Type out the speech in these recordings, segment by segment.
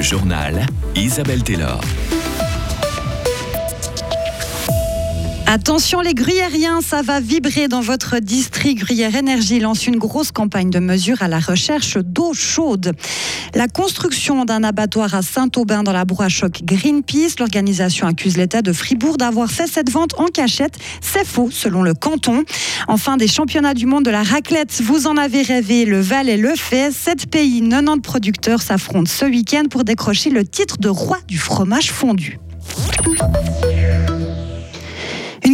Le journal Isabelle Taylor. Attention les gruyériens, ça va vibrer dans votre district. Gruyère Énergie lance une grosse campagne de mesures à la recherche d'eau chaude. La construction d'un abattoir à Saint-Aubin dans la broie choc Greenpeace. L'organisation accuse l'État de Fribourg d'avoir fait cette vente en cachette. C'est faux selon le canton. Enfin, des championnats du monde de la raclette. Vous en avez rêvé, le Valais le fait. Sept pays, 90 producteurs s'affrontent ce week-end pour décrocher le titre de roi du fromage fondu.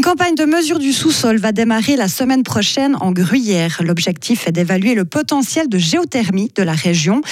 Campagne de mesure du sous-sol va démarrer la semaine prochaine en Gruyère. L'objectif est d'évaluer le potentiel de géothermie de la région.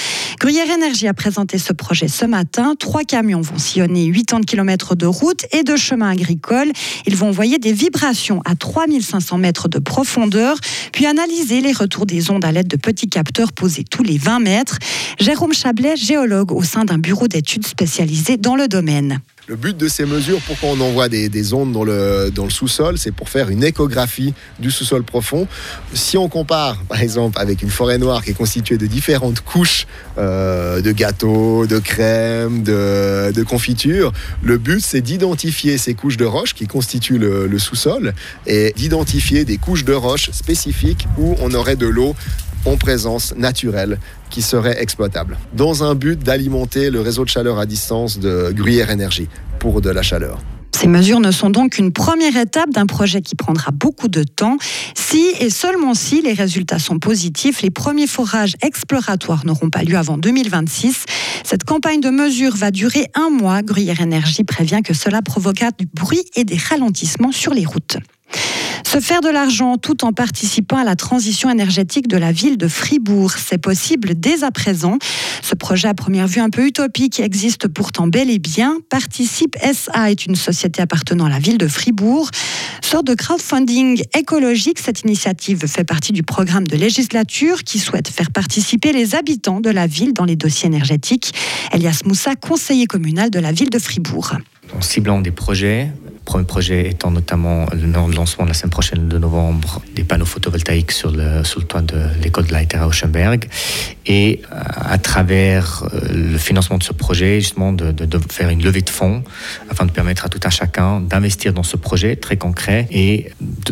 Gruyère Énergie a présenté ce projet ce matin. Trois camions vont sillonner 80 km de route et de chemins agricoles. Ils vont envoyer des vibrations à 3500 mètres de profondeur, puis analyser les retours des ondes à l'aide de petits capteurs posés tous les 20 mètres. Jérôme Chablet, géologue au sein d'un bureau d'études spécialisé dans le domaine. Le but de ces mesures, pourquoi on envoie des, ondes dans le, sous-sol, c'est pour faire une échographie du sous-sol profond. Si on compare, par exemple, avec une forêt noire qui est constituée de différentes couches euh, de gâteaux, de crème, de, de confiture, le but, c'est d'identifier ces couches de roches qui constituent le, le sous-sol et d'identifier des couches de roches spécifiques où on aurait de l'eau en présence naturelle qui serait exploitable, dans un but d'alimenter le réseau de chaleur à distance de Gruyère Énergie pour de la chaleur. Ces mesures ne sont donc qu'une première étape d'un projet qui prendra beaucoup de temps. Si et seulement si les résultats sont positifs, les premiers forages exploratoires n'auront pas lieu avant 2026. Cette campagne de mesures va durer un mois. Gruyère Énergie prévient que cela provoquera du bruit et des ralentissements sur les routes. Se faire de l'argent tout en participant à la transition énergétique de la ville de Fribourg, c'est possible dès à présent. Ce projet à première vue un peu utopique existe pourtant bel et bien. Participe SA est une société appartenant à la ville de Fribourg. Sorte de crowdfunding écologique, cette initiative fait partie du programme de législature qui souhaite faire participer les habitants de la ville dans les dossiers énergétiques. Elias Moussa, conseiller communal de la ville de Fribourg. En ciblant des projets Premier projet étant notamment le lancement la semaine prochaine de novembre des panneaux photovoltaïques sur le, sur le toit de l'école de Leiter à Auschenberg. Et euh, à travers euh, le financement de ce projet, justement, de, de, faire une levée de fonds afin de permettre à tout un chacun d'investir dans ce projet très concret et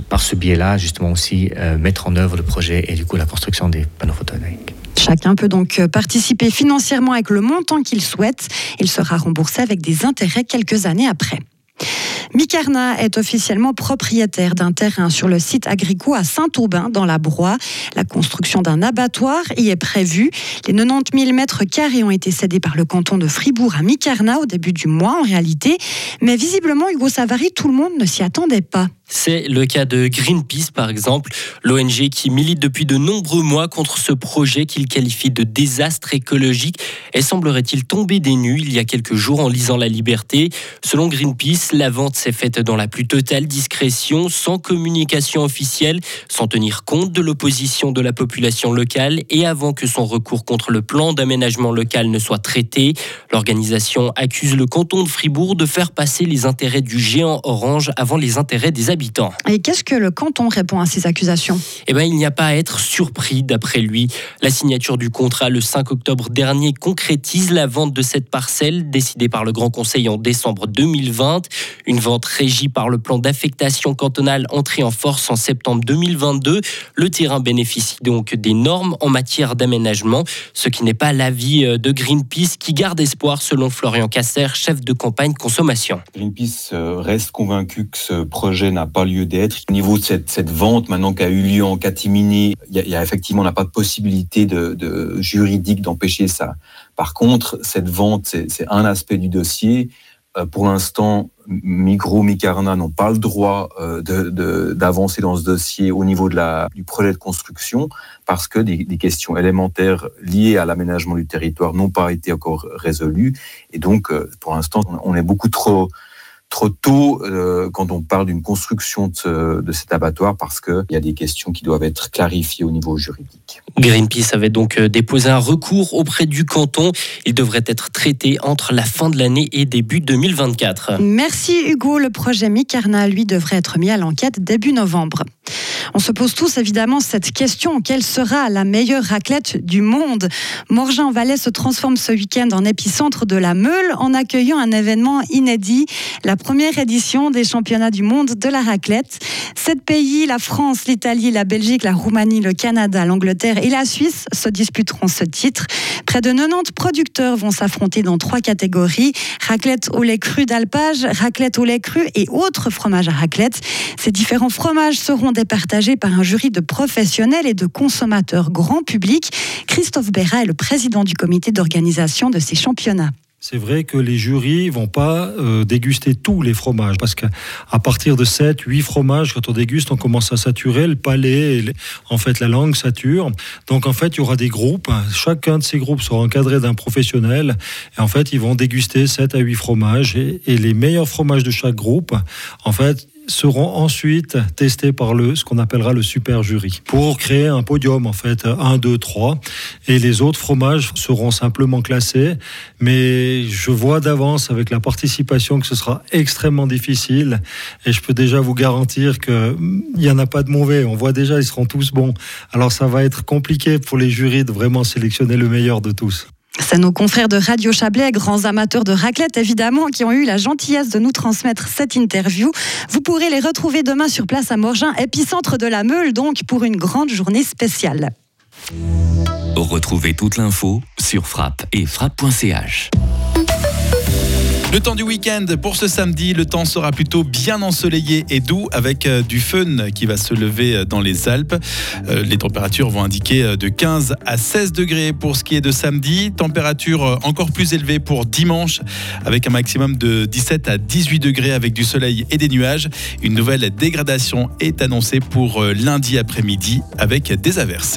par ce biais-là, justement aussi euh, mettre en œuvre le projet et du coup la construction des panneaux photovoltaïques. Chacun peut donc participer financièrement avec le montant qu'il souhaite. Il sera remboursé avec des intérêts quelques années après. Micarna est officiellement propriétaire d'un terrain sur le site agricole à Saint-Aubin, dans la Broye. La construction d'un abattoir y est prévue. Les 90 000 mètres carrés ont été cédés par le canton de Fribourg à Micarna au début du mois, en réalité. Mais visiblement, Hugo Savary, tout le monde ne s'y attendait pas. C'est le cas de Greenpeace, par exemple, l'ONG qui milite depuis de nombreux mois contre ce projet qu'il qualifie de désastre écologique. Et semblerait-il tomber des nues il y a quelques jours en lisant La Liberté. Selon Greenpeace, la vente s'est faite dans la plus totale discrétion, sans communication officielle, sans tenir compte de l'opposition de la population locale et avant que son recours contre le plan d'aménagement local ne soit traité. L'organisation accuse le canton de Fribourg de faire passer les intérêts du géant Orange avant les intérêts des habitants. Et qu'est-ce que le canton répond à ces accusations? Eh bien, il n'y a pas à être surpris, d'après lui. La signature du contrat le 5 octobre dernier concrétise la vente de cette parcelle décidée par le Grand Conseil en décembre 2020. Une vente régie par le plan d'affectation cantonale entré en force en septembre 2022. Le terrain bénéficie donc des normes en matière d'aménagement, ce qui n'est pas l'avis euh, de Greenpeace qui garde espoir selon Florian Casser, chef de campagne consommation. Greenpeace euh, reste convaincu que ce projet n'a pas lieu d'être. Au niveau de cette, vente maintenant qui a eu lieu en catimini, il y, a, effectivement on n'a pas de possibilité de, juridique d'empêcher ça. Par contre, cette vente, c'est un aspect du dossier. Euh, pour l'instant, Migros, Micarna n'ont pas le droit euh, d'avancer dans ce dossier au niveau de la, du projet de construction parce que des, des questions élémentaires liées à l'aménagement du territoire n'ont pas été encore résolues. Et donc, euh, pour l'instant, on est beaucoup trop trop tôt euh, quand on parle d'une construction de, de, cet abattoir parce qu'il y a des questions qui doivent être clarifiées au niveau juridique. Greenpeace avait donc euh, déposé un recours auprès du canton. Il devrait être traité entre la fin de l'année et début 2024. Merci Hugo. Le projet Micarna, lui, devrait être mis à l'enquête début novembre. On se pose tous évidemment cette question quelle sera la meilleure raclette du monde? Morgin-Valais se transforme ce week-end en épicentre de la Meule en accueillant un événement inédit, la première édition des championnats du monde de la raclette. Sept pays, la France, l'Italie, la Belgique, la Roumanie, le Canada, l'Angleterre et la Suisse se disputeront ce titre. Près de 90 producteurs vont s'affronter dans trois catégories raclette au lait cru d'alpage, raclette au lait cru et autres fromages à raclette. Ces différents fromages seront départagés par un jury de professionnels et de consommateurs grand public. Christophe Béra est le président du comité d'organisation de ces championnats. C'est vrai que les jurys vont pas euh, déguster tous les fromages parce qu'à partir de 7, 8 fromages, quand on déguste, on commence à saturer le palais, en fait la langue sature. Donc en fait, il y aura des groupes. Chacun de ces groupes sera encadré d'un professionnel et en fait, ils vont déguster 7 à 8 fromages et les meilleurs fromages de chaque groupe, en fait, seront ensuite testés par le, ce qu'on appellera le super jury. Pour créer un podium en fait 1, 2, 3 et les autres fromages seront simplement classés. Mais je vois d'avance avec la participation que ce sera extrêmement difficile. Et je peux déjà vous garantir qu'il n'y en a pas de mauvais. On voit déjà ils seront tous bons. Alors ça va être compliqué pour les jurys de vraiment sélectionner le meilleur de tous c'est nos confrères de Radio Chablais, grands amateurs de raclette évidemment, qui ont eu la gentillesse de nous transmettre cette interview. Vous pourrez les retrouver demain sur place à Morgin, épicentre de la Meule, donc pour une grande journée spéciale. Retrouvez toute l'info sur frappe et frappe.ch. Le temps du week-end pour ce samedi, le temps sera plutôt bien ensoleillé et doux avec euh, du fun qui va se lever euh, dans les Alpes. Euh, les températures vont indiquer de 15 à 16 degrés pour ce qui est de samedi. Température encore plus élevée pour dimanche avec un maximum de 17 à 18 degrés avec du soleil et des nuages. Une nouvelle dégradation est annoncée pour lundi après-midi avec des averses.